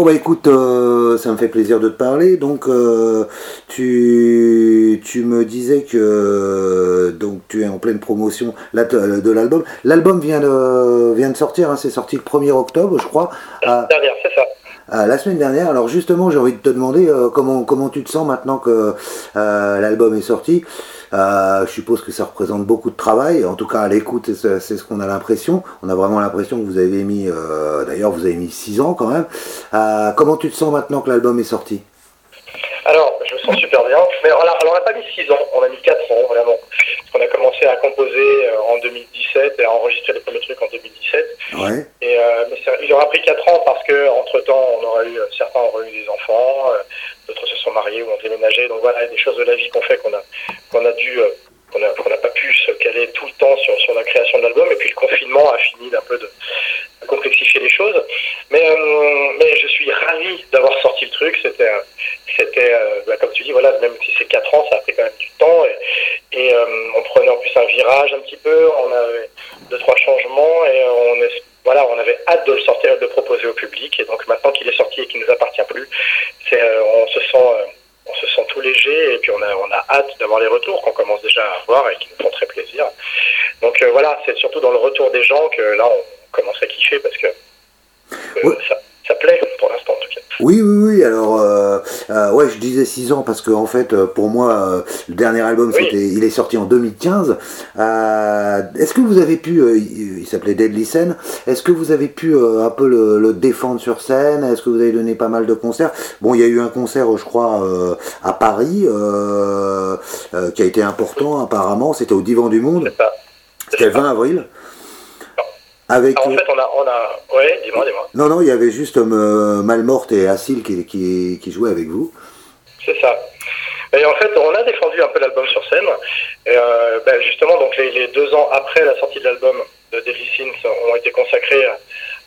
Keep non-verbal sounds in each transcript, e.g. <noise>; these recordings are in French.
Bon bah écoute, euh, ça me fait plaisir de te parler. Donc euh, tu, tu me disais que donc tu es en pleine promotion de l'album. L'album vient de, vient de sortir, hein, c'est sorti le 1er octobre je crois. La semaine dernière. Alors justement, j'ai envie de te demander comment, comment tu te sens maintenant que l'album est sorti. Euh, je suppose que ça représente beaucoup de travail. En tout cas, à l'écoute, c'est ce qu'on a l'impression. On a vraiment l'impression que vous avez mis, euh, d'ailleurs, vous avez mis 6 ans quand même. Euh, comment tu te sens maintenant que l'album est sorti? Alors, je me sens super bien. Mais on n'a pas mis 6 ans, on a mis 4 ans vraiment. Parce qu'on a commencé à composer en 2017 et à enregistrer les premiers trucs en 2017. Ouais. Et, mais il aura pris 4 ans parce que entre temps, on aura eu, certains auront eu des enfants, d'autres se sont mariés ou ont déménagé. Donc voilà, il y a des choses de la vie qu'on fait qu'on a qu'on a dû, euh, qu'on n'a pas pu se caler tout le temps sur, la création de l'album. Et puis le confinement a fini d'un peu de, complexifier les choses. Mais, euh, mais je suis ravi d'avoir sorti le truc. C'était, c'était euh, bah, comme tu dis, voilà, même si c'est 4 ans, ça a pris quand même du temps. Et, on prenait en plus un virage un petit peu. On avait deux, trois changements et on avait hâte de le sortir et de le proposer au public. Et donc maintenant qu'il est sorti et qu'il nous appartient plus, on se sent on se sent tout léger et puis on a, on a hâte d'avoir les retours qu'on commence déjà à avoir et qui nous font très plaisir. Donc euh, voilà, c'est surtout dans le retour des gens que là on commence à kiffer parce que euh, ça, ça plaît pour l'instant en tout cas. Oui, oui, oui. Alors, euh, euh, ouais, je disais 6 ans parce que en fait, euh, pour moi, le dernier album, c'était, il est sorti en 2015. est-ce que vous avez pu, il, s'appelait Deadly Scene, est-ce que vous avez pu un peu le, défendre sur scène? Est-ce que vous avez donné pas mal de concerts? Bon, il y a eu un concert, je crois, à Paris, qui a été important apparemment. C'était au Divan du Monde. C'était le 20 avril. Avec... en fait, on a, on a... Ouais, dis-moi, dis-moi. Non, non, il y avait juste euh, Malmorte et Assil qui, qui, qui jouaient avec vous. C'est ça. Et en fait, on a défendu un peu l'album sur scène. Et, euh, ben justement, donc les, les, deux ans après la sortie de l'album de Deadly Sins ont été consacrés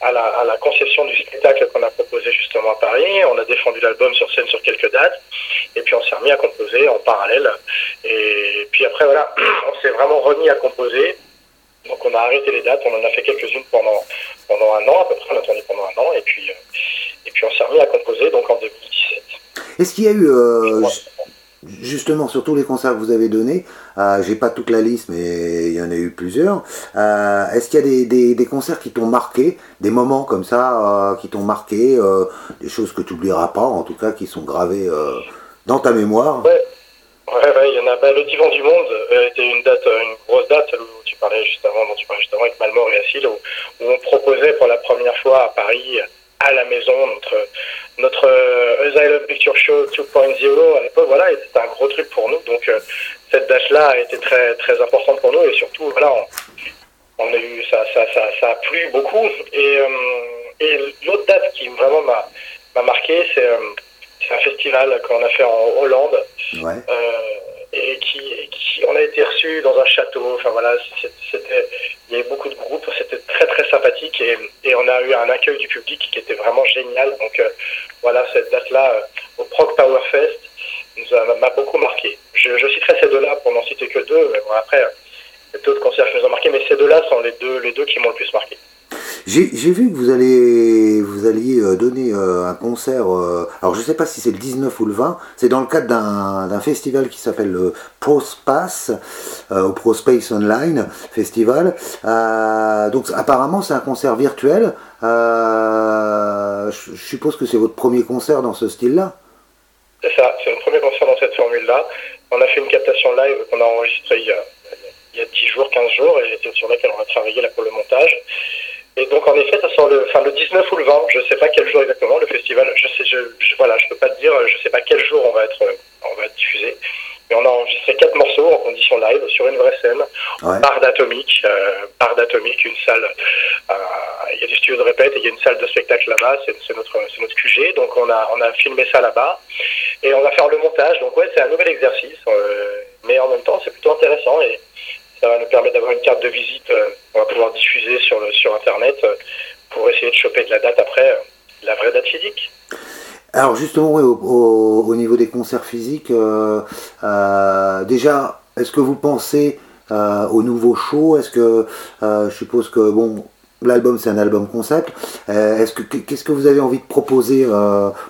à la, à la conception du spectacle qu'on a proposé justement à Paris. On a défendu l'album sur scène sur quelques dates. Et puis on s'est remis à composer en parallèle. Et puis après, voilà, <clears throat> on s'est vraiment remis à composer on a arrêté les dates, on en a fait quelques-unes pendant, pendant un an à peu près, on a tourné pendant un an et puis, euh, et puis on s'est remis à composer donc en 2017. Est-ce qu'il y a eu, euh, justement sur tous les concerts que vous avez donnés, euh, j'ai pas toute la liste mais il y en a eu plusieurs, est-ce qu'il y a des, des, des concerts qui t'ont marqué, des moments comme ça qui t'ont marqué, des choses que tu n'oublieras pas en tout cas qui sont gravées dans ta mémoire? Ouais. Ouais, il y en a. Bah, le Divan du Monde était une date, une grosse date, parlais juste avant, dont tu parlais justement avec Malmort et Assil, où, on proposait pour la première fois à Paris, à la maison, notre, notre euh, Asylum Picture Show 2.0 à l'époque, voilà, c'était un gros truc pour nous. Donc euh, cette date-là a été très, très importante pour nous et surtout, voilà, on, a eu, ça, ça, ça, a plu beaucoup. Et, euh, et l'autre date qui vraiment m'a marqué, c'est un festival qu'on a fait en Hollande. Ouais et qui, qui, on a été reçu dans un château. Enfin voilà, c'était, il y avait beaucoup de groupes, c'était très très sympathique et, et, on a eu un accueil du public qui était vraiment génial. Donc euh, voilà, cette date-là euh, au Prog Power Fest m'a beaucoup marqué. Je, je citerai ces deux-là pour n'en citer que deux. Mais bon, après, d'autres concerts qui nous ont marqué, mais ces deux-là sont les deux, les deux qui m'ont le plus marqué. J'ai vu que vous allez vous alliez euh, donner euh, un concert. Euh, alors je sais pas si c'est le 19 ou le 20. C'est dans le cadre d'un festival qui s'appelle le ProSpace au ProSpace Online Festival. donc apparemment c'est un concert virtuel. je suppose que c'est votre premier concert dans ce style-là. C'est ça. C'est le premier concert dans cette formule-là. On a fait une captation live qu'on a enregistrée il y a, il y a 10 jours, 15 jours, et c'est sur laquelle on va travailler là pour le montage. Et donc en effet, ça sort le, enfin, le 19 ou le 20, je ne sais pas quel jour exactement, le festival, je sais, je, voilà, je peux pas te dire, je sais pas quel jour on va être, on va être diffusé. Mais on a enregistré quatre morceaux en condition live sur une vraie scène, ouais. bar d'atomique, euh, bar d'atomique, une salle, euh, il y a des studios de répète et il y a une salle de spectacle là-bas, c'est notre, c'est notre QG, donc on a, on a filmé ça là-bas et on va faire le montage. Donc ouais, c'est un nouvel exercice, euh, mais en même temps c'est plutôt intéressant et ça va nous permettre d'avoir une carte de visite. Euh, on va pouvoir diffuser sur, le, sur Internet euh, pour essayer de choper de la date après, euh, la vraie date physique. Alors justement, au, niveau des concerts physiques, déjà, est-ce que vous pensez au nouveau show? Est-ce que, je suppose que, bon, l'album c'est un album concept. est-ce que qu'est-ce que vous avez envie de proposer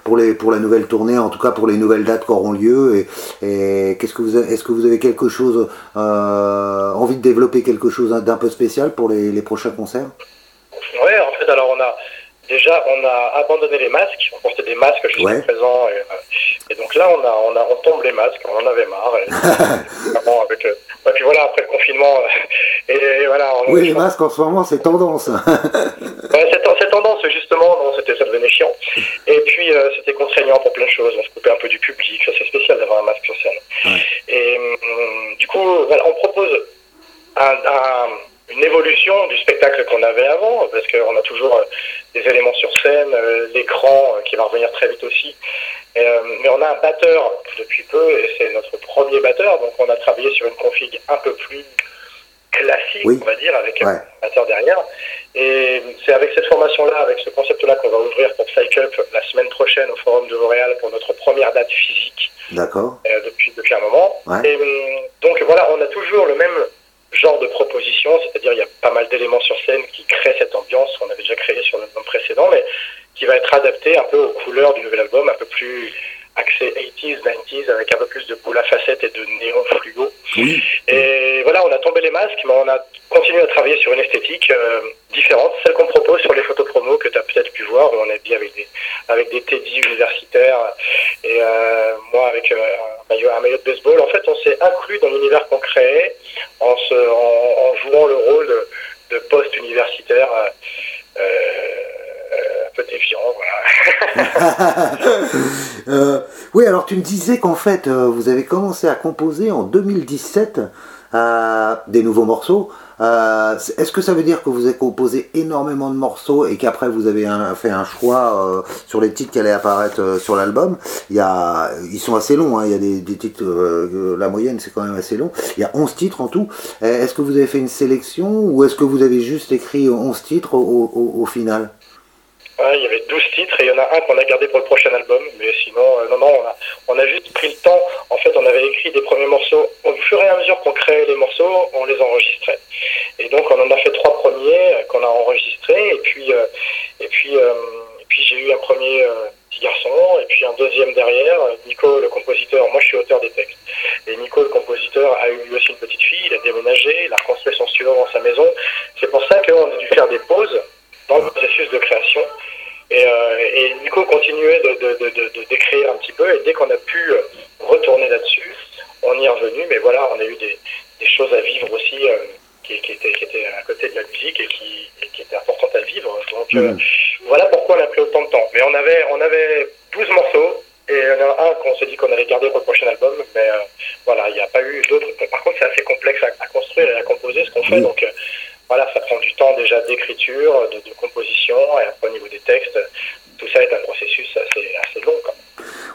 pour les pour la nouvelle tournée, en tout cas pour les nouvelles dates qui auront lieu et, qu'est-ce que vous est-ce que vous avez quelque chose envie de développer quelque chose d'un peu spécial pour les, les prochains concerts? Ouais, en fait, alors on a déjà on a abandonné les masques, on portait des masques jusqu'à présent, et, euh, et, donc là on a, on a on tombe les masques, on en avait marre. Et, <laughs> avec, euh, et puis voilà après le confinement, euh, et, voilà. oui, les masques en ce moment c'est tendance. <laughs> ouais, c'est tendance justement, non, c'était ça devenait chiant. Et puis c'était contraignant pour plein de choses, on se coupait un peu du public, c'est spécial d'avoir un masque sur scène. Et hum, du coup, voilà, on propose un, un une évolution du spectacle qu'on avait avant, parce qu'on a toujours euh, des éléments sur scène, euh, l'écran euh, qui va revenir très vite aussi. mais on a un batteur depuis peu, et c'est notre premier batteur, donc on a travaillé sur une config un peu plus classique, on va dire, avec un batteur derrière. Et c'est avec cette formation-là, avec ce concept-là qu'on va ouvrir pour Psych Up la semaine prochaine au Forum de Montréal pour notre première date physique. D'accord. depuis, depuis un moment. Et donc voilà, on a toujours le même genre de proposition, c'est-à-dire il y a pas mal d'éléments sur scène qui créent cette ambiance qu'on avait déjà créé sur l'album précédent, mais qui va être adapté un peu aux couleurs du nouvel album, un peu plus axé 80s, 90s, avec un peu plus de boule à facettes et de néon fluo. Et voilà, on a tombé les masques, mais on a continué à travailler sur une esthétique euh, différente, celle qu'on propose sur les photos promo que tu as peut-être pu voir, où on est bien avec des, avec des teddy universitaires et euh, moi avec euh, un, maillot, un maillot de baseball. En fait, on s'est inclus dans l'univers qu'on créait en, se, en, jouant le rôle de, de post-universitaire. voilà. <laughs> euh, oui, alors tu me disais qu'en fait, vous avez commencé à composer en 2017 euh, des nouveaux morceaux. Euh, est-ce que ça veut dire que vous avez composé énormément de morceaux et qu'après vous avez fait un choix euh, sur les titres qui allaient apparaître sur l'album? Il y a, ils sont assez longs, hein, il y a des, titres, la moyenne c'est quand même assez long. Il y a 11 titres en tout. Est-ce que vous avez fait une sélection ou est-ce que vous avez juste écrit 11 titres au final? Il y avait 12 titres et il y en a un qu'on a gardé pour le prochain album. Mais sinon, euh, non, non, on a, on a juste pris le temps. En fait, on avait écrit des premiers morceaux. Au fur et à mesure qu'on créait les morceaux, on les enregistrait. Et donc, on en a fait trois premiers euh, qu'on a enregistrés. Et puis, euh, et puis, et puis j'ai eu un premier petit garçon et puis un deuxième derrière. Nico, le compositeur. Moi, je suis auteur des textes. Et Nico, le compositeur, a eu lui aussi une petite fille. Il a déménagé. Il a reconstruit son studio dans sa maison. C'est pour ça qu'on a dû faire des pauses dans le processus de création. Et, euh, et Nico continuait de, d'écrire un petit peu, et dès qu'on a pu euh, retourner là-dessus, on y est revenu, mais voilà, on a eu des, choses à vivre aussi euh, qui, qui, étaient, qui étaient à côté de la musique et qui, qui étaient importantes à vivre. Donc mm. voilà pourquoi on a pris autant de temps. Mais on avait, on avait 12 morceaux, et il y en a un qu'on s'est dit qu'on allait garder pour le prochain album, mais voilà, il n'y a pas eu d'autres. Par contre, c'est assez complexe à, construire et à composer ce qu'on fait, donc voilà, ça prend du temps déjà d'écriture, de, composition, et après au niveau des textes, tout ça est un processus assez, long.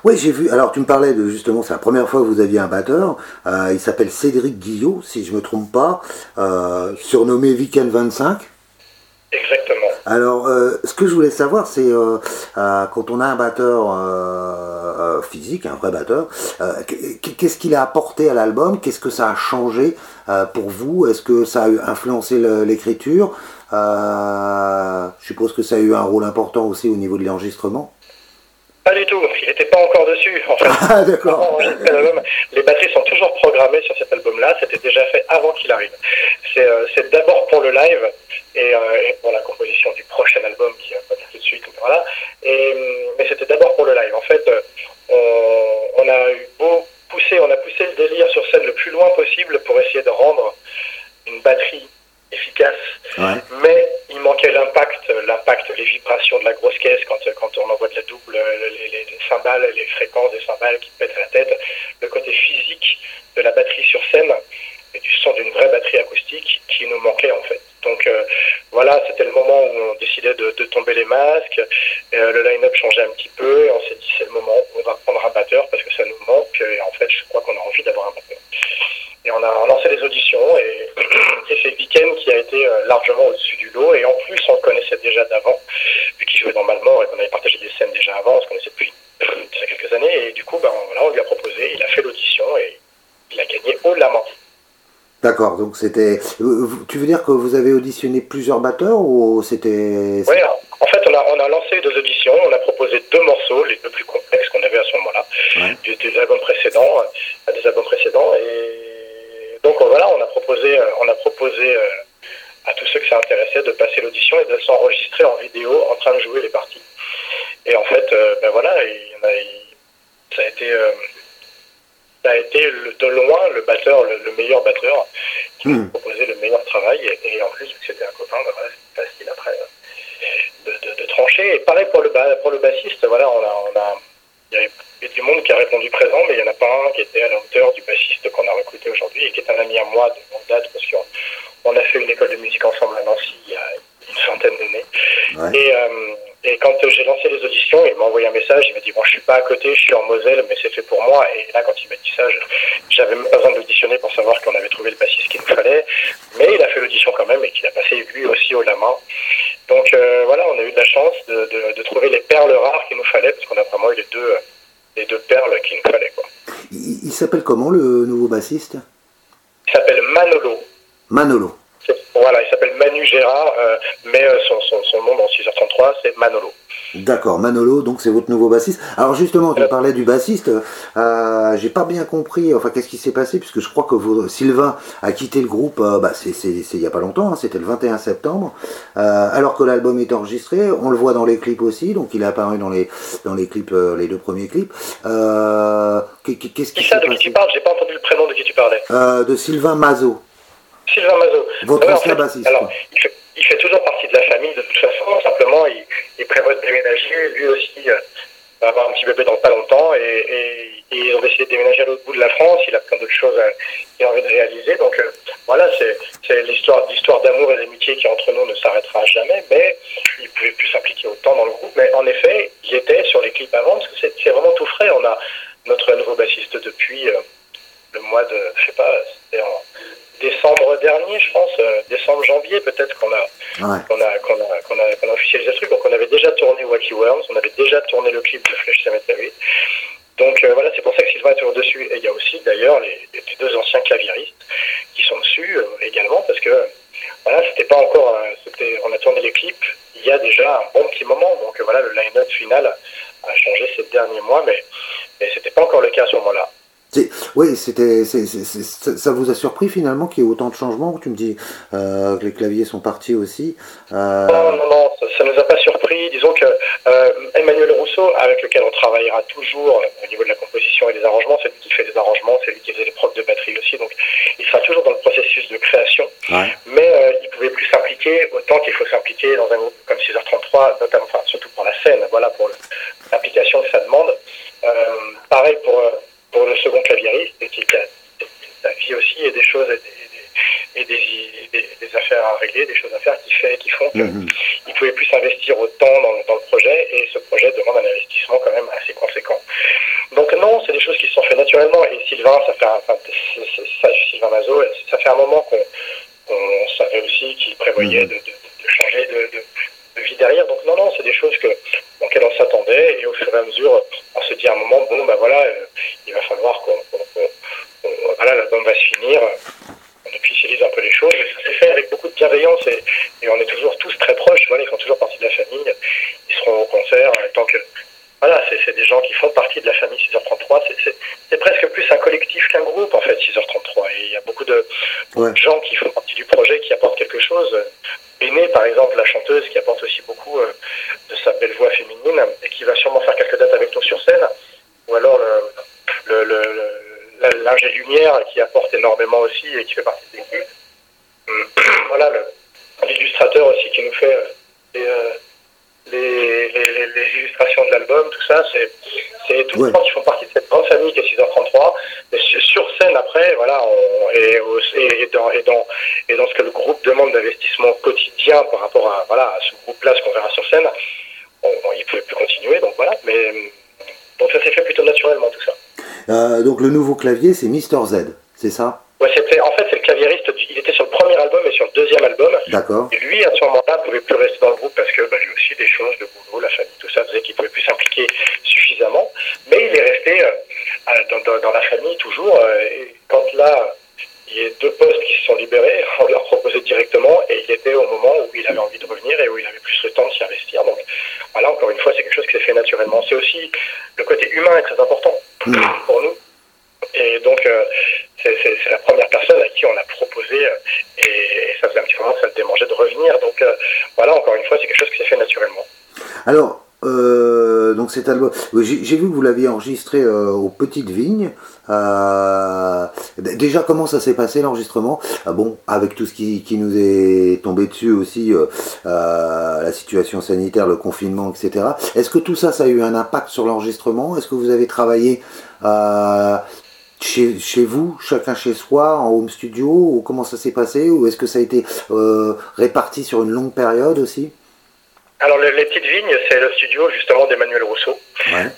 Oui, j'ai vu. Alors, tu me parlais de justement, c'est la première fois que vous aviez un batteur. Euh, il s'appelle Cédric Guillot, si je ne me trompe pas, euh, surnommé Weekend 25. Exactement. Alors, euh, ce que je voulais savoir, c'est euh, euh, quand on a un batteur physique, un vrai batteur, qu'est-ce qu'il a apporté à l'album? Qu'est-ce que ça a changé pour vous? Est-ce que ça a influencé l'écriture? Je suppose que ça a eu un rôle important aussi au niveau de l'enregistrement. Pas du tout, il n'était pas encore dessus. En fait. <laughs> Ah, d'accord. Les batteries sont toujours programmées sur cet album-là, c'était déjà fait avant qu'il arrive. C'est d'abord pour le live, euh, et, pour la composition du prochain album qui va pas tout de suite. Voilà. Et, mais c'était d'abord pour le live. En fait, euh, on, a eu beau pousser, on a poussé le délire sur scène le plus loin possible pour essayer de rendre une batterie efficace, mais il manquait l'impact, l'impact, les vibrations de la grosse caisse quand, quand on envoie de la double, les, les, les cymbales, les fréquences des cymbales qui pètent à la tête, le côté physique de la batterie sur scène et du son d'une vraie batterie acoustique qui nous manquait en fait. Donc euh, voilà, c'était le moment où on décidait de, tomber les masques. Euh, le line-up changeait un petit peu et on s'est dit c'est le moment on va prendre un batteur parce que ça nous manque et en fait je crois qu'on a envie d'avoir un batteur. Et on a lancé les auditions et, <clears throat> c'est Weekend qui a été euh, largement au-dessus du lot et en plus on le connaissait déjà d'avant vu qu'il jouait dans Malmort et qu'on avait partagé des scènes déjà avant, on se connaissait <clears throat> depuis quelques années et du coup ben, voilà, on lui a proposé, il a fait l'audition et il a gagné haut de la main. D'accord, donc c'était. Tu veux dire que vous avez auditionné plusieurs batteurs ou c'était en fait, on a, on a lancé deux auditions, on a proposé deux morceaux, les deux plus complexes qu'on avait à ce moment-là, des, albums précédents, à des albums précédents. Et donc voilà, on a proposé, on a proposé à tous ceux que ça intéressait de passer l'audition et de s'enregistrer en vidéo en train de jouer les parties. Et en fait, ben voilà, ça a été ça a été de loin le batteur, le, meilleur batteur qui m'a hmm. proposé le meilleur travail. Et, en plus, c'était un copain, bah, c'est facile après de, trancher. Et pareil pour le, pour le bassiste, voilà, on a, on a, il y avait du monde qui a répondu présent, mais il n'y en a pas un qui était à la hauteur du bassiste qu'on a recruté aujourd'hui et qui est un ami à moi de longue date parce qu'on a fait une école de musique ensemble à Nancy une centaine d'années. Et, euh, et quand j'ai lancé les auditions, il m'a envoyé un message, il m'a dit bon je suis pas à côté, je suis en Moselle, mais c'est fait pour moi. Et là quand il m'a dit ça, j'avais même pas besoin d'auditionner pour savoir qu'on avait trouvé le bassiste qu'il nous fallait. Mais il a fait l'audition quand même et qu'il a passé lui aussi au la main. Donc euh, voilà, on a eu de la chance de, de, trouver les perles rares qu'il nous fallait, parce qu'on a vraiment eu les deux, les deux perles qu'il nous fallait. Quoi. Il, s'appelle comment le nouveau bassiste? Il s'appelle Manolo. Manolo. Voilà, il s'appelle Manu Gérard, euh, mais euh, son, nom dans 6h33, c'est Manolo. D'accord, Manolo, donc c'est votre nouveau bassiste. Alors justement, tu parlais du bassiste, euh, j'ai pas bien compris, enfin qu'est-ce qui s'est passé, puisque je crois que Sylvain a quitté le groupe, bah, c'est il y a pas longtemps, hein, c'était le 21 septembre, alors que l'album est enregistré, on le voit dans les clips aussi, donc il est apparu dans les, dans les clips, les deux premiers clips. qu'est-ce qui, ça, de qui tu parles J'ai pas entendu le prénom de qui tu parlais. de Sylvain Mazo. Sylvain Mazot. Votre ancien bassiste. Alors, il fait, toujours partie de la famille de toute façon. Simplement, il, prévoit de déménager. Lui aussi euh, va avoir un petit bébé dans pas longtemps. Et, et, ils ont décidé de déménager à l'autre bout de la France. Il a plein d'autres choses qu'il a envie de réaliser. Donc euh, voilà, c'est l'histoire l'histoire d'amour et d'amitié qui entre nous ne s'arrêtera jamais. Mais il ne pouvait plus s'impliquer autant dans le groupe. Mais en effet, il était sur les clips avant parce que c'est vraiment tout frais. On a notre nouveau bassiste depuis euh, le mois de, je sais pas, c'était en décembre dernier, je pense, euh, décembre, janvier, peut-être qu'on a, qu'on a, qu'on a, qu'on a, qu'on a, officialisé ce truc. Donc on avait déjà tourné Wacky Worms, on avait déjà tourné le clip de Flash Cemetery. Donc euh, voilà, c'est pour ça que Sylvain est toujours dessus. Et il y a aussi d'ailleurs les, deux anciens claviéristes qui sont dessus euh, également, parce que voilà, c'était pas encore, c'était, on a tourné les clips il y a déjà un bon petit moment. Donc voilà, le line-up final a changé ces derniers mois, mais, mais c'était pas encore le cas à ce moment-là. Oui, c'était, ça vous a surpris finalement qu'il y ait autant de changements? Tu me dis euh, que les claviers sont partis aussi. Euh... Non, non, non, ça ne nous a pas surpris. Disons que euh, Emmanuel Rousseau, avec lequel on travaillera toujours au niveau de la composition et des arrangements, c'est lui qui fait des arrangements, c'est lui qui faisait les prods de batterie aussi, donc il sera toujours dans le processus de création. Mais il pouvait plus s'impliquer autant qu'il faut s'impliquer dans un groupe comme 6h33, notamment, enfin, surtout pour la scène, voilà, pour l'implication que ça demande. Pareil pour pour le second claviériste, et qui a sa vie aussi et des choses et, des, des, affaires à régler, des choses à faire qui, fait, qui font qu'il mhm. ne pouvait plus s'investir autant dans, dans, le projet et ce projet demande un investissement quand même assez conséquent. Donc non, c'est des choses qui se sont faites naturellement et Sylvain, ça fait un, enfin, ça, Sylvain Mazo, ça fait un moment qu'on savait aussi qu'il prévoyait mhm. de, de, changer de, vie derrière. Donc non, non, c'est des choses que, auxquelles on s'attendait et au fur et à mesure, on se dit à un moment, bon, ben voilà, euh, il va falloir qu'on, voilà, l'album va se finir, on officialise un peu les choses. Et ça s'est fait avec beaucoup de bienveillance et, et, on est toujours tous très proches. Voilà, ils font toujours partie de la famille. Ils seront au concert tant que voilà, c'est des gens qui font partie de la famille 6h33. C'est presque plus un collectif qu'un groupe, en fait, 6h33. Et il y a beaucoup de, gens qui font partie du projet, qui apportent quelque chose. Aînée, par exemple, la chanteuse, qui apporte aussi beaucoup euh, de sa belle voix féminine et qui va sûrement faire quelques dates avec nous sur scène. Ou alors le, le, lumière qui apporte énormément aussi et qui fait partie de l'équipe. <clears throat> voilà, l'illustrateur aussi qui nous fait euh, euh, les, les, illustrations de l'album, tout ça, c'est tous les gens qui font partie de cette grande famille qui est 6h33. Mais sur scène, après, voilà, on, et, et, dans, et, dans, et dans ce que le groupe demande d'investissement quotidien par rapport à, voilà, à ce groupe-là, ce qu'on verra sur scène, on, il ne pouvait plus continuer, donc voilà. Mais donc ça s'est fait plutôt naturellement, tout ça. Euh, donc le nouveau clavier, c'est Mister Z, c'est ça? Ouais, c'était, en fait, c'est le claviériste, il était sur le premier album et sur le deuxième album. D'accord. Et lui, à ce moment-là, pouvait plus rester dans le groupe parce que bah, lui aussi, des choses, de boulot, la famille, tout ça faisait qu'il pouvait plus s'impliquer suffisamment. Mais il est resté euh, dans, dans, la famille toujours. Euh, et quand là, il y a deux postes qui se sont libérés, <laughs> on leur proposé directement, et il était au moment où il avait envie de revenir et où il avait plus le temps de s'y investir. Donc voilà, encore une fois, c'est quelque chose qui s'est fait naturellement. C'est aussi le côté humain est très important mm. pour nous. Et donc, euh, c'est la première personne à qui on a proposé, euh, et, ça faisait un petit moment que ça me démangeait de revenir. Donc euh, voilà, encore une fois, c'est quelque chose qui s'est fait naturellement. Alors, donc cet album, j'ai vu que vous l'aviez enregistré aux Petites Vignes. déjà, comment ça s'est passé l'enregistrement? Ah Bon, avec tout ce qui, qui, nous est tombé dessus aussi, la situation sanitaire, le confinement, etc. Est-ce que tout ça, ça a eu un impact sur l'enregistrement? Est-ce que vous avez travaillé chez, chez, vous, chacun chez soi, en home studio, ou comment ça s'est passé, ou est-ce que ça a été euh, réparti sur une longue période aussi? Alors les, petites vignes, c'est le studio justement d'Emmanuel Rousseau.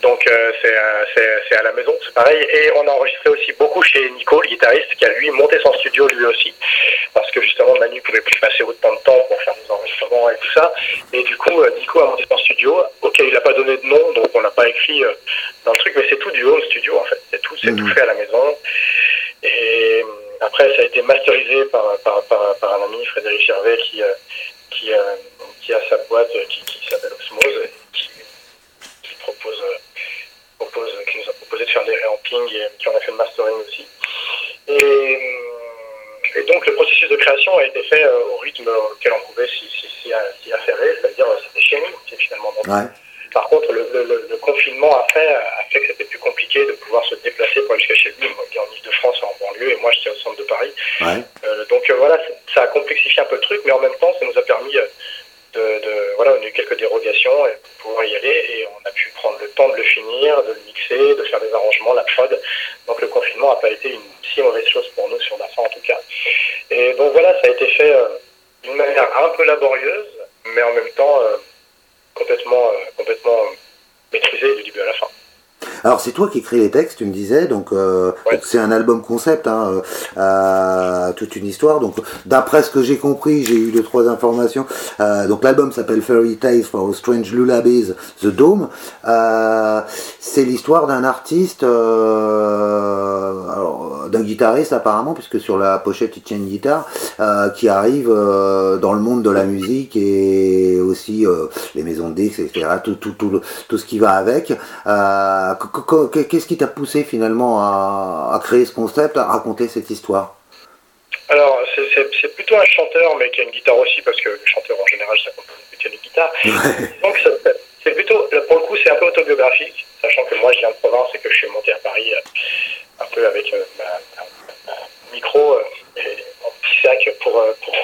Donc euh, c'est à la maison, c'est pareil. Et on a enregistré aussi beaucoup chez Nico, le guitariste, qui a lui monté son studio lui aussi, parce que justement Manu pouvait plus passer autant de temps pour faire des enregistrements et tout ça. Et du coup, euh, Nico a monté son studio, auquel il n'a pas donné de nom, donc on n'a pas écrit euh, dans le truc, mais c'est tout du home studio en fait. C'est tout, c'est tout mhm. fait à la maison. Et après, ça a été masterisé par, par, par, un ami, Frédéric Gervais, qui, qui qui a sa boîte qui, s'appelle Osmose, qui, qui propose, propose, qui nous a proposé de faire des réampings et qui en a fait le mastering aussi. Et, et, donc le processus de création a été fait euh, au rythme auquel on pouvait s'y affairer, c'est-à-dire euh, c'était chez nous, c'est finalement. Ouais. Par contre, le, le, le, confinement a fait, a fait que c'était plus compliqué de pouvoir se déplacer pour aller jusqu'à chez lui. Moi, je en Ile-de-France, en banlieue, et moi, j'étais au centre de Paris. Ouais. Euh, donc euh, voilà, ça a complexifié un peu le truc, mais en même temps, ça nous a permis euh, de, voilà, on a eu quelques dérogations pour pouvoir y aller et on a pu prendre le temps de le finir, de le mixer, de faire des arrangements, la prod. Donc le confinement n'a pas été une si mauvaise chose pour nous sur la fin en tout cas. Et donc voilà, ça a été fait euh, d'une manière un peu laborieuse, mais en même temps complètement, euh, complètement maîtrisée du début à la fin. Alors c'est toi qui écris les textes, tu me disais, donc euh, c'est un album concept, hein, euh, toute une histoire. Donc d'après ce que j'ai compris, j'ai eu deux trois informations. Euh, donc l'album s'appelle Fairy Tales for Strange Lullabies, The Dome. Euh, c'est l'histoire d'un artiste, euh, d'un guitariste apparemment, puisque sur la pochette il tient une guitare, qui arrive dans le monde de la musique et aussi les maisons de disques, etc. Tout, tout, tout, tout ce qui va avec. Qu'est-ce qui t'a poussé finalement à, créer ce concept, à raconter cette histoire? Alors, c'est plutôt un chanteur, mais qui a une guitare aussi, parce que le chanteur en général, ça compte une guitare. <laughs> Donc, c'est plutôt, pour le coup, c'est un peu autobiographique, sachant que moi, je viens de province et que je suis monté à Paris euh, un peu avec euh, ma, micro euh, et mon petit sac pour, pour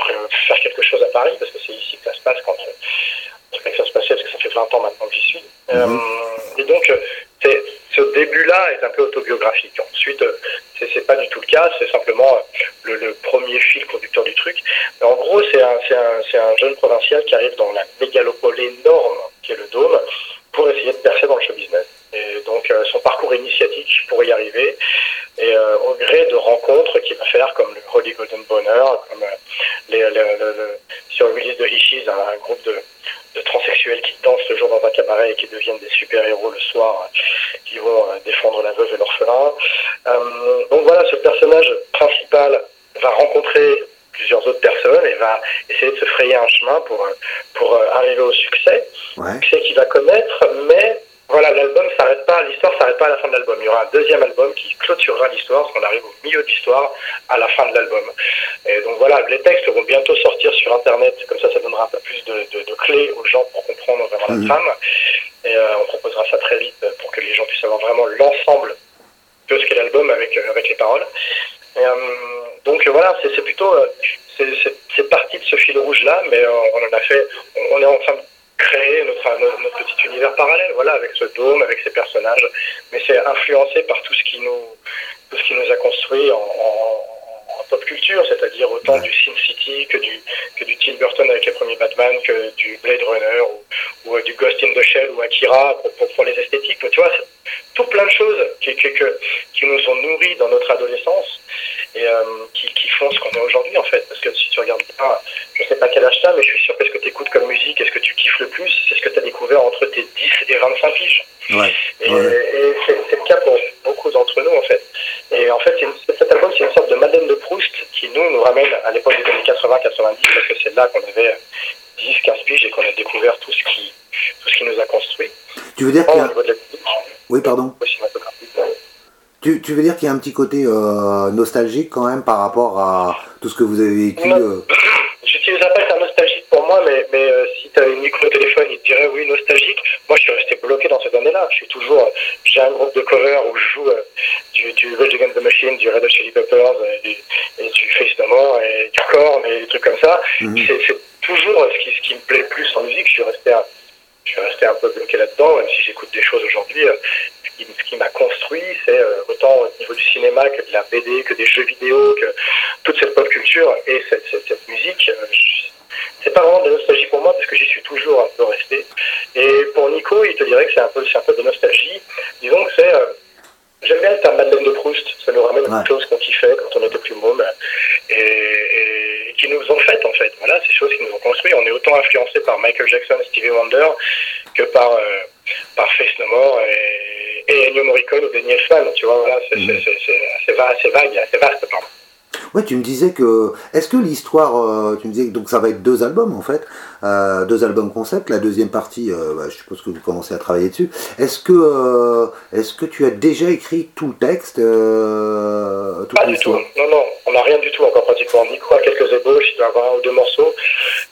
faire quelque chose à Paris, parce que c'est ici que ça se passe quand, que ça se passait, parce que ça fait 20 ans maintenant que j'y suis. Mhm. et donc, ce début-là est un peu autobiographique. Ensuite, euh, c'est pas du tout le cas, c'est simplement euh, le, premier fil conducteur du truc. Mais en gros, c'est un, un, un, jeune provincial qui arrive dans la mégalopole énorme qui est le Dôme pour essayer de percer dans le show business. Et donc, euh, son parcours initiatique pour y arriver, et au gré de rencontres qu'il va faire, comme le Holy Golden Bonheur, comme les, sur Release de Hishis, un groupe de, de transsexuels qui dansent le jour dans un cabaret et qui deviennent des super-héros le soir, qui vont euh, défendre la veuve et l'orphelin. Euh, donc voilà, ce personnage principal va rencontrer plusieurs autres personnes et va essayer de se frayer un chemin pour, euh, pour arriver au succès, ouais. succès qu'il va connaître, mais voilà, l'album s'arrête pas, l'histoire s'arrête pas à la fin de l'album. Il y aura un deuxième album qui clôturera l'histoire, parce qu'on arrive au milieu de l'histoire, à la fin de l'album. Et donc voilà, les textes vont bientôt sortir sur Internet, comme ça, ça donnera un peu plus de, de, clés aux gens pour comprendre vraiment la mhm. trame. Et euh, on proposera ça très vite pour que les gens puissent avoir vraiment l'ensemble de ce qu'est l'album avec, euh, avec les paroles. Et, euh, donc voilà, c'est plutôt, c'est parti de ce fil rouge là, mais on en a fait, on est en train de créer notre, notre, petit univers parallèle, voilà, avec ce dôme, avec ces personnages. Mais c'est influencé par tout ce qui nous, tout ce qui nous a construit en, en, pop culture, c'est-à-dire autant du Sin City que du, que du Tim Burton avec les premiers Batman, que du Blade Runner ou, ou du Ghost in the Shell ou Akira pour, pour, les esthétiques. Tu vois, tout plein de choses qui, qui, qui nous ont nourris dans notre adolescence et euh, qui, qui, font ce qu'on est aujourd'hui en fait. Parce que si tu regardes bien, je sais pas quel âge t'as, mais je suis sûr que ce que tu écoutes comme musique, est-ce que tu kiffes le plus, c'est ce que tu as découvert entre tes 10 et 25 piges. Ouais. Et, c'est le cas pour beaucoup d'entre nous, en fait. Et en fait, cet album, c'est une sorte de Madeleine de Proust qui, nous, nous ramène à l'époque des années 80-90, parce que c'est là qu'on avait 10, 15 piges et qu'on a découvert tout ce qui, tout ce qui nous a construit. Tu veux dire qu'il y a... Oui, pardon. Tu, tu, veux dire qu'il y a un petit côté euh, nostalgique quand même par rapport à tout ce que vous avez vécu euh... <clears throat> J'utiliserais pas le terme nostalgique pour moi, mais, mais euh, si tu avais une micro téléphone, il te dirait oui, nostalgique. Moi, je suis resté bloqué dans cette année-là. Je suis toujours. J'ai un groupe de cover où je joue euh, du, du Rage Against the Machine, du Red Hot Chili Peppers, et, et du Face No More, et du Korn, et des trucs comme ça. Mhm. C'est toujours ce qui, ce qui me plaît le plus en musique. Je suis resté, je suis resté un peu bloqué là-dedans, même si j'écoute des choses aujourd'hui ce qui m'a construit, c'est euh, autant au niveau du cinéma que de la BD, que des jeux vidéo, que toute cette pop culture et cette, cette, musique. Euh, c'est pas vraiment de nostalgie pour moi parce que j'y suis toujours un peu resté. Et pour Nico, il te dirait que c'est un peu, c'est un peu de nostalgie. Disons que c'est, euh, j'aime bien le terme Madeleine de Proust. Ça nous ramène à des choses qu'on kiffait quand on était plus môme et, qui nous ont fait en fait. Voilà, ces choses qui nous ont construit. On est autant influencé par Michael Jackson, Stevie Wonder que par par Face No More et et Ennio Morricone ou Denis Elfman, tu vois, voilà, c'est mm. assez vague, assez vaste, pardon. Ouais, tu me disais que. Est-ce que l'histoire. Euh, tu me disais que donc ça va être deux albums en fait, euh, deux albums concept. La deuxième partie, euh, bah, je suppose que vous commencez à travailler dessus. Est-ce que, est-ce que tu as déjà écrit tout le texte Pas du tout. Non, non, on n'a rien du tout encore pratiquement. On y quelques ébauches, il va y avoir un ou deux morceaux.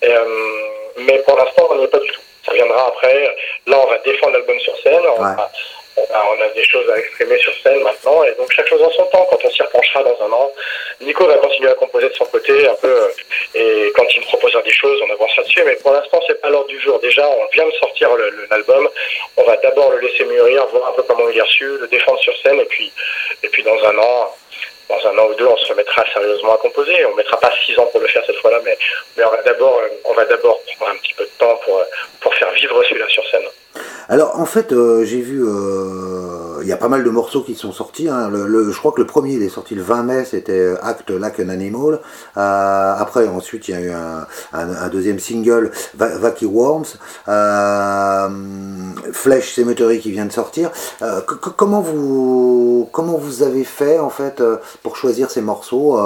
mais pour l'instant, on n'y est pas du tout. Ça viendra après. Là, on va défendre l'album sur scène. On va on a des choses à exprimer sur scène maintenant, et donc chaque chose en son temps. Quand on s'y repenchera dans un an, Nico va continuer à composer de son côté un peu, euh, et quand il me proposera des choses, on avancera dessus. Mais pour l'instant, c'est pas l'ordre du jour. Déjà, on vient de sortir l'album. On va d'abord le laisser mûrir, voir un peu comment il est reçu, le défendre sur scène, et puis, et puis dans un an, dans un an ou deux, on se remettra sérieusement à composer. On mettra pas six ans pour le faire cette fois-là, mais, mais on va d'abord, euh, on va d'abord prendre un petit peu de temps pour, euh, pour faire vivre celui-là sur scène. Alors en fait, euh, j'ai vu, euh, il y a pas mal de morceaux qui sont sortis. Hein. Je crois que le premier, il est sorti le 20 mai, c'était Act Like an Animal. Euh, après, ensuite, il y a eu un, deuxième single, Vacky Worms, Flesh Cemetery qui vient de sortir. comment vous, comment vous avez fait en fait pour choisir ces morceaux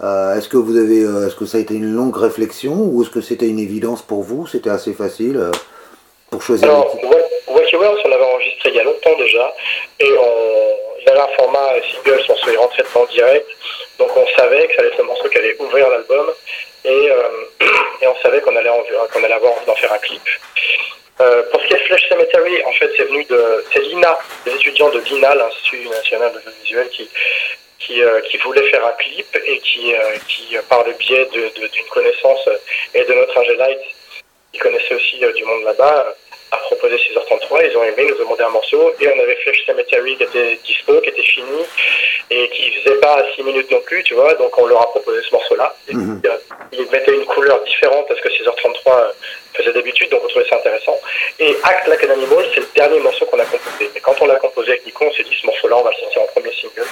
Est-ce que vous avez, est-ce que ça a été une longue réflexion ou est-ce que c'était une évidence pour vous C'était assez facile pour choisir on l'avait enregistré il y a longtemps déjà, et on, il avait un format single, on se rentrait en direct, donc on savait que ça allait être le morceau qui allait ouvrir l'album, et, euh, <clears throat> et, on savait qu'on allait, qu'on allait avoir envie d'en faire un clip. Euh, pour ce qui est Flash Cemetery, en fait, c'est venu de, c'est l'INA, les étudiants de l'INA, l'Institut national de l'audiovisuel, qui, qui, euh, qui voulait faire un clip et qui, qui par le biais d'une connaissance et de notre ingé light, qui connaissait aussi du monde là-bas, a proposé 6h33, ils ont aimé, nous ont demandé un morceau, et on avait Flash Cemetery qui était dispo, qui était fini, et qui faisait pas 6 minutes non plus, tu vois, donc on leur a proposé ce morceau-là. Mhm. Ils mettaient une couleur différente parce que 6h33 faisait d'habitude, donc on trouvait ça intéressant. Et Act Like an Animal, c'est le dernier morceau qu'on a composé. Mais quand on l'a composé avec Nico, on s'est dit ce morceau-là, on va le sortir en premier single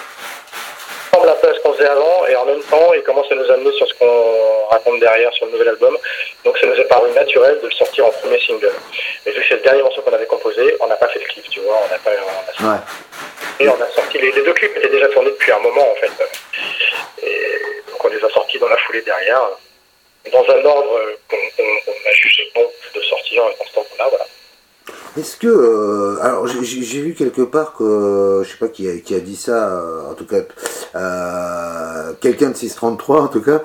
ressemble un peu à ce qu'on faisait avant et en même temps il commence à nous amener sur ce qu'on raconte derrière sur le nouvel album. Donc ça nous est paru naturel de le sortir en premier single. Mais vu que c'est le dernier morceau qu'on avait composé, on n'a pas fait de clip, tu vois, on n'a pas. ouais. Et on a sorti les, deux clips étaient déjà tournés depuis un moment en fait. Et donc on les a sortis dans la foulée derrière, dans un ordre qu'on a jugé bon de sortir dans ce temps-là, voilà. Est-ce que euh, alors j'ai lu quelque part que je sais pas qui a, qui a dit ça euh, en tout cas euh, quelqu'un de 633 en tout cas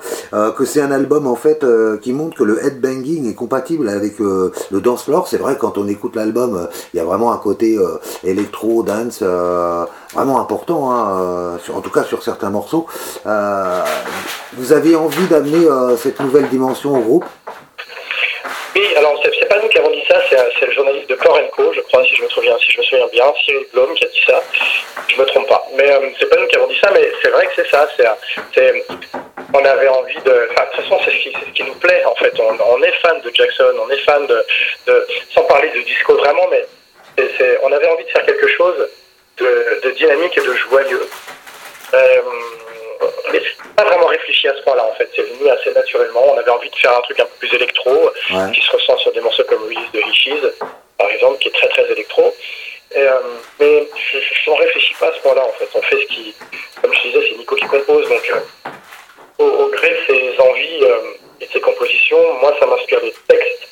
que c'est un album en fait qui montre que le headbanging est compatible avec le dance floor. C'est vrai quand on écoute l'album il y a vraiment un côté électro dance vraiment important hein, en tout cas sur certains morceaux. Vous avez envie d'amener cette nouvelle dimension au groupe? Oui, alors c'est pas nous qui avons dit ça, c'est le journaliste de Korenko, je crois, si je me souviens, si je me souviens bien, Cyril Blom qui a dit ça. Je me trompe pas. Mais euh, c'est pas nous qui avons dit ça, mais c'est vrai que c'est ça. C'est, on avait envie de. De toute façon, c'est ce, qui nous plaît, en fait. On, est fan de Jackson, on est fan de. sans parler de disco vraiment, mais on avait envie de faire quelque chose de, de dynamique et de joyeux. Euh, mais pas vraiment réfléchi à ce point-là en fait. C'est venu assez naturellement. On avait envie de faire un truc un peu plus électro, qui se ressent sur des morceaux comme Release de Richies, par exemple, qui est très très électro. mais on réfléchit pas à ce point-là en fait. On fait ce qui, comme je disais, c'est Nico qui compose, donc au, au, gré de ses envies et de ses compositions, moi ça m'inspire des textes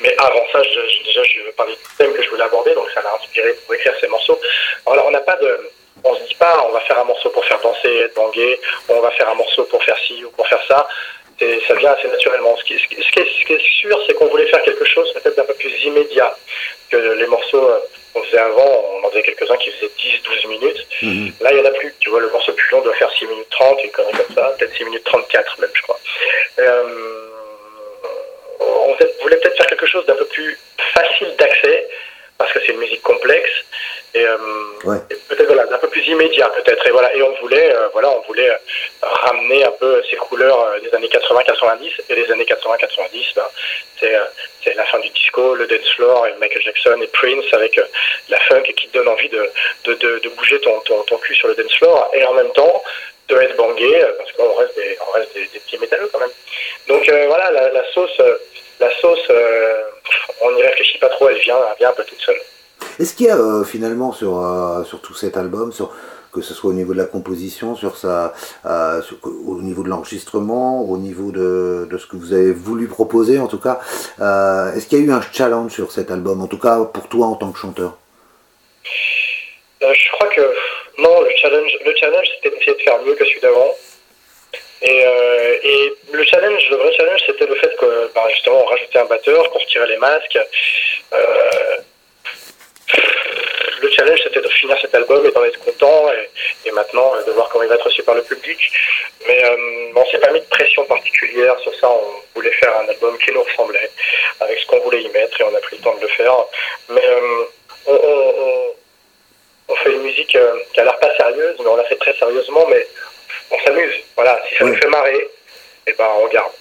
mais avant ça, je, déjà, je veux parler du thème que je voulais aborder, donc ça m'a inspiré pour écrire ces morceaux. Alors, on n'a pas de. On se dit pas, on va faire un morceau pour faire danser, être bangué, on va faire un morceau pour faire ci ou pour faire ça. ça vient assez naturellement. Ce qui, ce qui, est, sûr, c'est qu'on voulait faire quelque chose peut-être d'un peu plus immédiat que les morceaux euh, qu'on faisait avant. On en faisait quelques-uns qui faisaient 10-12 minutes. Mhm. Là, il n'y en a plus. Tu vois, le morceau plus long doit faire 6 minutes 30, une connerie comme ça, peut-être 6 minutes 34 même, je crois. Euh, on voulait peut-être faire quelque chose d'un peu plus facile d'accès, parce que c'est une musique complexe, et, euh, peut-être voilà, d'un peu plus immédiat peut-être. Et voilà, et on voulait, euh, voilà, on voulait euh, ramener un peu ces couleurs des années 80-90 et les années 80-90, ben, c'est la fin du disco, le dance floor et Michael Jackson et Prince avec la funk qui te donne envie de, de, bouger ton, ton, ton, cul sur le dance floor et en même temps de être bangé parce qu'on reste des, on reste des, petits métalleux quand même. Donc voilà, la, sauce, la sauce, on n'y réfléchit pas trop, elle vient, elle vient un peu toute seule. Est-ce qu'il y a euh, finalement sur, euh, sur tout cet album, sur, que ce soit au niveau de la composition, sur sa, euh, au niveau de l'enregistrement, au niveau de, de, ce que vous avez voulu proposer en tout cas, est-ce qu'il y a eu un challenge sur cet album, en tout cas pour toi en tant que chanteur? Je crois que non, le challenge, le challenge c'était d'essayer de faire mieux que celui d'avant. Et, et, le challenge, le vrai challenge, c'était le fait que bah, justement on rajoutait un batteur pour tirer les masques. Euh, le challenge, c'était de finir cet album et d'en être content et, maintenant euh, de voir comment il va être reçu par le public. Mais euh, on s'est pas mis de pression particulière sur ça. On voulait faire un album qui nous ressemblait, avec ce qu'on voulait y mettre et on a pris le temps de le faire. Mais euh, on, fait une musique euh, qui a l'air pas sérieuse, mais on l'a fait très sérieusement, mais on s'amuse. Voilà, si ça nous fait marrer, eh ben on garde.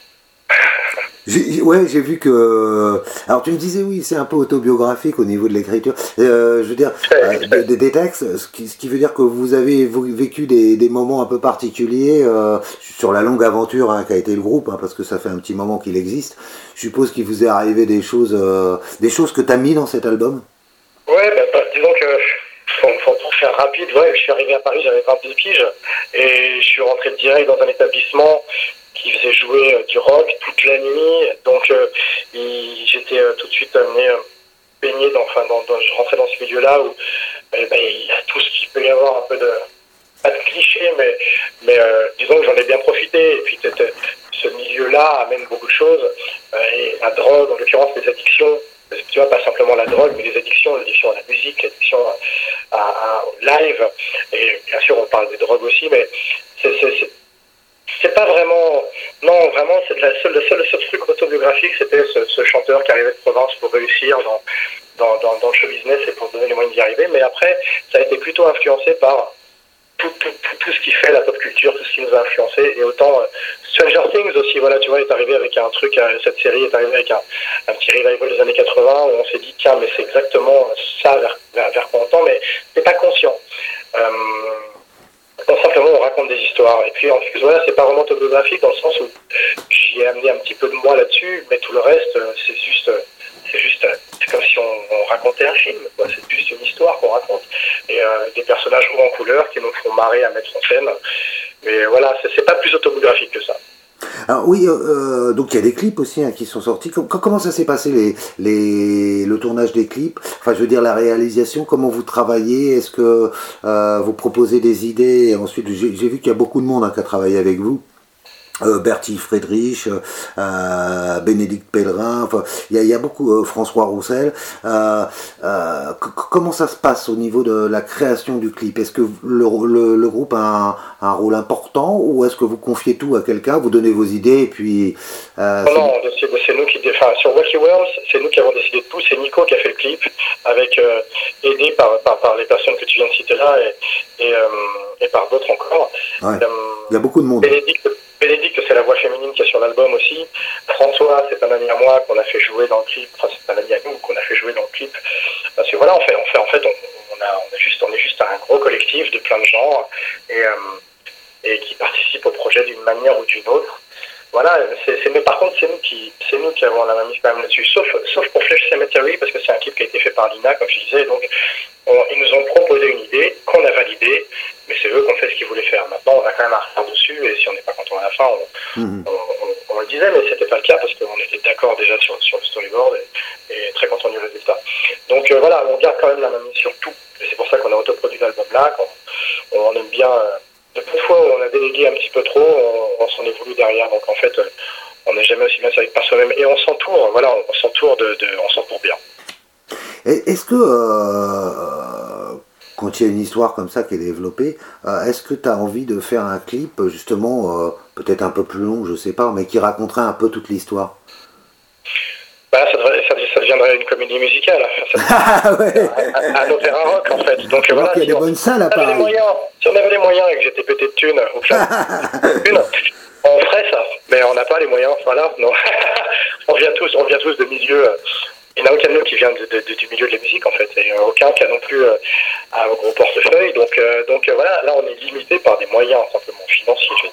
<laughs> Ouais, j'ai vu que. Alors, tu me disais, oui, c'est un peu autobiographique au niveau de l'écriture. Euh, je veux dire, euh, des, textes, ce qui, ce qui, veut dire que vous avez vécu des, des moments un peu particuliers euh, sur la longue aventure hein, qu'a été le groupe, hein, parce que ça fait un petit moment qu'il existe. Je suppose qu'il vous est arrivé des choses, euh, des choses que tu as mis dans cet album? Ouais, bah, bah, disons que. Pour, faire rapide, je suis arrivé à Paris, j'avais 22 piges, et je suis rentré direct dans un établissement qui faisait jouer euh, du rock toute la nuit. Donc euh, j'étais euh, tout de suite amené baigné dans, enfin, je rentrais dans ce milieu-là où eh ben, il y a tout ce qu'il peut y avoir un peu de pas de cliché, mais, mais disons que j'en ai bien profité. Et puis ce milieu-là amène beaucoup de choses. et la drogue, en l'occurrence les addictions, tu vois, pas simplement la drogue, mais les addictions, l'addiction à la musique, l'addiction à, au live. Et bien sûr, on parle des drogues aussi, mais c'est pas vraiment. Non, vraiment, c'est la seule, le seul, seul truc autobiographique, c'était ce, chanteur qui arrivait de province pour réussir dans, dans, dans, dans le show business et pour donner les moyens d'y arriver. Mais après, ça a été plutôt influencé par tout, ce qui fait la pop culture, tout ce qui nous a influencé. Et autant euh, Stranger Things aussi, voilà, tu vois, est arrivé avec un truc, euh, cette série est arrivée avec un, petit revival des années 80 où on s'est dit, tiens, mais c'est exactement ça vers, quoi on tend, mais t'es pas conscient. Euh, simplement, on raconte des histoires. Et puis, en plus, voilà, c'est pas vraiment autobiographique dans le sens où j'y ai amené un petit peu de moi là-dessus, mais tout le reste, euh, c'est juste, c'est juste, euh, comme si on, racontait un film. C'est juste une histoire qu'on raconte. Et des personnages hauts en couleur qui nous font marrer à mettre en scène. Mais voilà, c'est pas plus autobiographique que ça. Alors oui, euh, euh, donc il y a des clips aussi hein, qui sont sortis. Comment ça s'est passé les, les, le tournage des clips? Enfin, je veux dire la réalisation. Comment vous travaillez? Est-ce que euh, vous proposez des idées ensuite, j'ai vu qu'il y a beaucoup de monde hein, qui a travaillé avec vous euh, Bertie Friedrich, euh, Bénédicte Pellerin, enfin, il y, a, beaucoup, euh, François Roussel. Euh, euh, comment ça se passe au niveau de la création du clip? Est-ce que le, le, groupe a un, un, rôle important ou est-ce que vous confiez tout à quelqu'un, vous donnez vos idées et puis... non, non c'est nous qui... Enfin, sur Wacky Worms, c'est nous qui avons décidé de tout, c'est Nico qui a fait le clip, avec aidé par, par, par, les personnes que tu viens de citer là et, et, et par d'autres encore. Ouais. Il y a beaucoup de monde. Bénédicte, Bénédicte, c'est la voix féminine qui est sur l'album aussi. François, c'est un ami à moi qu'on a fait jouer dans le clip. Enfin, c'est un ami à nous qu'on a fait jouer dans le clip. Parce que voilà, on fait, on fait, en fait, on, a, juste, on est juste un gros collectif de plein de gens et, euh, et qui participent au projet d'une manière ou d'une autre. Voilà, c'est, mais par contre, c'est nous qui, c'est nous qui avons la main mise quand même là-dessus, sauf, sauf pour Flash Cemetery, parce que c'est un clip qui a été fait par Lina, comme je disais, donc ils nous ont proposé une idée qu'on a validée, mais c'est eux qui ont fait ce qu'ils voulaient faire. Maintenant, on a quand même à refaire dessus, et si on n'est pas content à la fin, on, mhm. le disait, mais c'était pas le cas parce qu'on était d'accord déjà sur, sur le storyboard et, très content du résultat. Donc euh, voilà, on garde quand même la main sur tout, et c'est pour ça qu'on a autoproduit l'album là, on, on aime bien. Euh, de peu de fois où on a délégué un petit peu trop, on, s'en est voulu derrière. Donc en fait, euh, on n'est jamais aussi bien servi par soi-même. Et on s'entoure, voilà, on s'entoure de, on s'entoure bien. Est-ce que euh, quand il y a une histoire comme ça qui est développée, euh, est-ce que tu as envie de faire un clip justement peut-être un peu plus long, je sais pas, mais qui raconterait un peu toute l'histoire? Bah, ça, ça, deviendrait une comédie musicale. Ah ouais. un, opéra rock en fait. Donc voilà, il y a des bonnes salles à Paris si on avait les moyens et que j'étais pété de thunes, ou que <laughs> on ferait ça. Mais on n'a pas les moyens, voilà. Non. <laughs> on vient tous, on vient tous de milieux. Euh, il n'y en a aucun de nous qui vient du milieu de la musique en fait, et euh, aucun qui a non plus euh, un gros portefeuille. Donc, donc voilà, là on est limité par des moyens simplement financiers.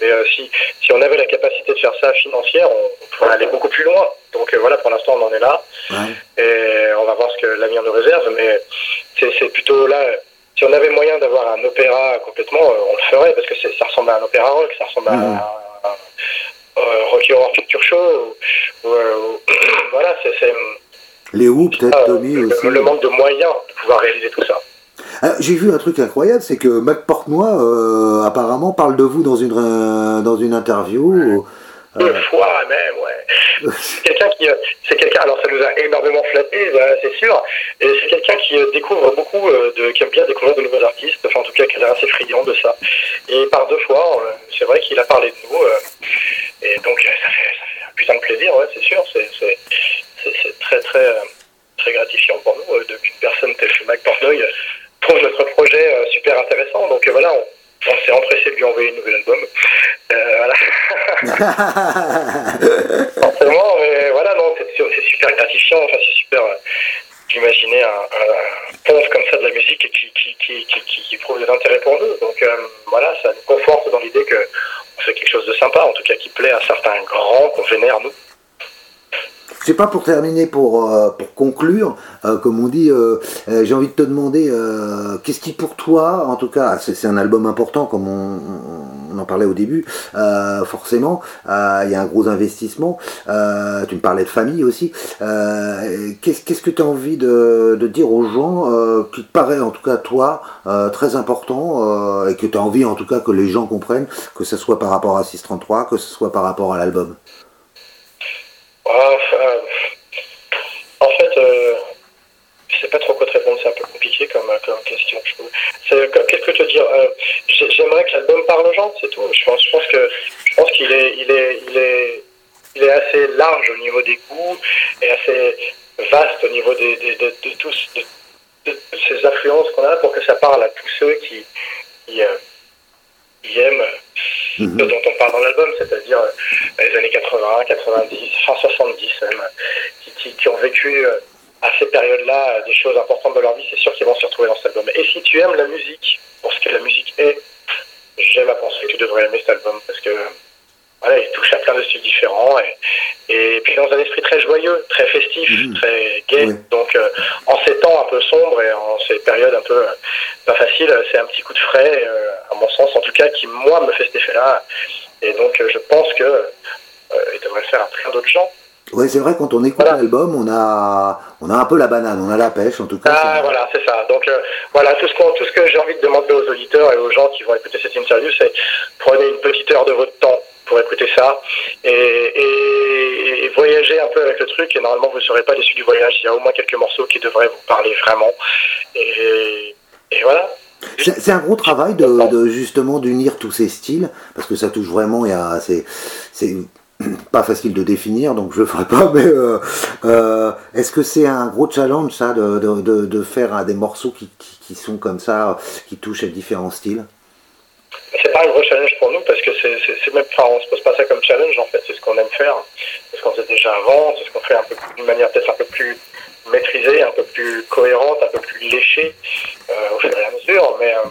Mais si, si on avait la capacité de faire ça financière, on, pourrait aller beaucoup plus loin. Donc voilà, pour l'instant on en est là. Et on va voir ce que l'avenir nous réserve. Mais c'est plutôt là, si on avait moyen d'avoir un opéra complètement, euh, on le ferait parce que ça ressemble à un opéra rock, ça ressemble à un, Rocky Horror Picture Show. <clears throat> voilà, c'est. Les Who, peut-être, Tommy aussi. Le manque de moyens de pouvoir réaliser tout ça. Ah, j'ai vu un truc incroyable, c'est que Mac Portnoy euh, apparemment parle de vous dans une, euh, dans une interview. Deux fois même, ouais. c'est quelqu'un qui, c'est quelqu'un, alors ça nous a énormément flatté, c'est sûr, et c'est quelqu'un qui euh, découvre beaucoup, euh, de, qui aime bien découvrir de nouveaux artistes, enfin en tout cas qui a l'air assez friand de ça. Et par deux fois, euh, c'est vrai qu'il a parlé de nous, et donc ça fait, ça fait, un putain de plaisir, ouais, c'est sûr, c'est, très très très gratifiant pour nous qu'une personne telle que Mac Portnoy trouve notre projet super intéressant. Donc voilà, on, on s'est empressé de lui envoyer un nouvel album. Euh, voilà. <laughs> Forcément, mais voilà, non, c'est super gratifiant, enfin, c'est super euh, d'imaginer un, un, ponce comme ça de la musique qui, qui, qui, qui, qui prouve des intérêts pour nous. Donc euh, voilà, ça nous conforte dans l'idée qu'on fait quelque chose de sympa, en tout cas qui plaît à certains grands qu'on vénère, nous. Je sais pas pour terminer, pour, euh, pour conclure, euh, comme on dit, euh, j'ai envie de te demander, qu'est-ce qui pour toi, en tout cas, c'est un album important comme on, en parlait au début, forcément, il y a un gros investissement, tu me parlais de famille aussi, qu'est-ce que tu as envie de, de, dire aux gens qui te paraît, en tout cas toi, très important, et que tu as envie en tout cas que les gens comprennent, que ce soit par rapport à 633, que ce soit par rapport à l'album? Ah, en fait, euh, je sais pas trop quoi te répondre, c'est un peu compliqué comme, comme question. Qu'est-ce que te dire euh, J'aimerais que l'album parle aux gens, c'est tout. Je pense, que je pense qu'il est, il est, il est, il est assez large au niveau des goûts et assez vaste au niveau des, de, tous, de, ces influences qu'on a pour que ça parle à tous ceux qui, qui, qui aiment Mhm. dont on parle dans l'album, c'est-à-dire euh, les années 80, 90, fin 70 même, qui, qui, ont vécu euh, à ces périodes-là euh, des choses importantes de leur vie, c'est sûr qu'ils vont se retrouver dans cet album. Et si tu aimes la musique, pour ce que la musique est, j'aime à penser que tu devrais aimer cet album, parce que voilà, il touche à plein de styles différents et, et puis dans un esprit très joyeux, très festif, mhm. très gai. Donc en ces temps un peu sombres et en ces périodes un peu pas faciles, c'est un petit coup de frais à mon sens en tout cas, qui moi me fait cet effet-là. Et donc euh, je pense que euh, il devrait le faire à plein d'autres gens. Oui, c'est vrai, quand on écoute l'album, on a, on a un peu la banane, on a la pêche en tout cas. Ah, voilà, c'est ça. Donc, euh, voilà, tout ce, tout ce que j'ai envie de demander aux auditeurs et aux gens qui vont écouter cette interview, c'est prenez une petite heure de votre temps pour écouter ça et, et, et, voyager un peu avec le truc. Et normalement, vous ne serez pas déçu du voyage. Il y a au moins quelques morceaux qui devraient vous parler vraiment. Et, et voilà. C'est un gros travail de, justement d'unir tous ces styles, parce que ça touche vraiment, c'est <clears throat> pas facile de définir, donc je le ferai pas, <laughs> mais euh, euh, est-ce que c'est un gros challenge ça de, de, faire des morceaux qui, qui, sont comme ça, qui touchent à différents styles? C'est pas un gros challenge pour nous parce que c'est même, enfin, on se pose pas ça comme challenge en fait, c'est ce qu'on aime faire, c'est ce qu'on faisait déjà avant, c'est ce qu'on fait un peu d'une manière peut-être un peu plus maîtrisée, un peu plus cohérente, un peu plus léchée euh, au fur et à mesure. Mais euh,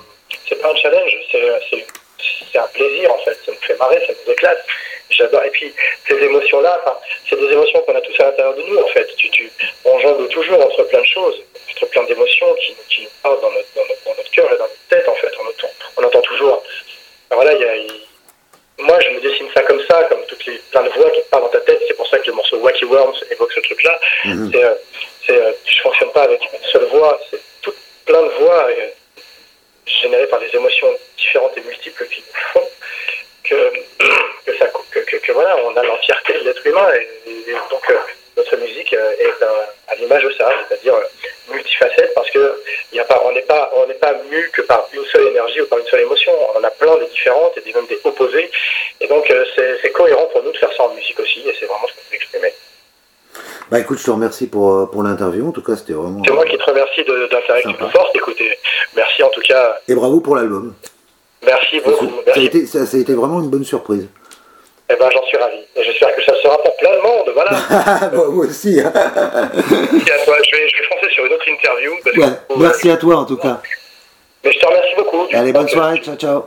c'est pas un challenge, c'est un plaisir en fait. Ça nous fait marrer, ça nous éclate. j'adore. Et puis, ces émotions-là, c'est des émotions qu'on a tous à l'intérieur de nous, en fait. Tu, tu, on jongle toujours entre plein de choses, entre plein d'émotions qui, qui parlent dans notre, dans, notre, dans notre, cœur et dans notre tête, en fait. On entend, on entend toujours. Alors moi, je me dessine ça comme ça, comme toutes les plein de voix qui parlent dans ta tête. C'est pour ça que le morceau Wacky Worms évoque ce truc-là. Mm -hmm. C'est, euh, je fonctionne pas avec une seule voix. C'est tout plein de voix euh, générées par des émotions différentes et multiples qui nous font que, que, ça, que, que, que voilà, on a l'entièreté de l'être humain. Et, et donc, euh, notre musique est à, à l'image de ça, c'est-à-dire multifacette, parce que y a pas, on n'est pas, on n'est pas mu que par une seule énergie ou par une seule émotion. On en a plein de différentes et même des opposés. Et donc, c'est cohérent pour nous de faire ça en musique aussi, et c'est vraiment ce qu'on veut exprimer. Bah écoute, je te remercie pour, pour l'interview. En tout cas, c'était vraiment. C'est moi qui te remercie que tu nous forces. Écoutez, merci en tout cas. Et bravo pour l'album. Merci beaucoup. Ça, a été, ça, ça a été vraiment une bonne surprise. Eh ben, j'en suis ravi. Et j'espère que ça sera pour plein de monde, voilà. <laughs> bon, moi aussi. merci à toi. Je vais, je vais foncer sur une autre interview. Ouais, merci à toi, en tout cas. Mais je te remercie beaucoup. Allez, bonne soirée. Ciao, ciao.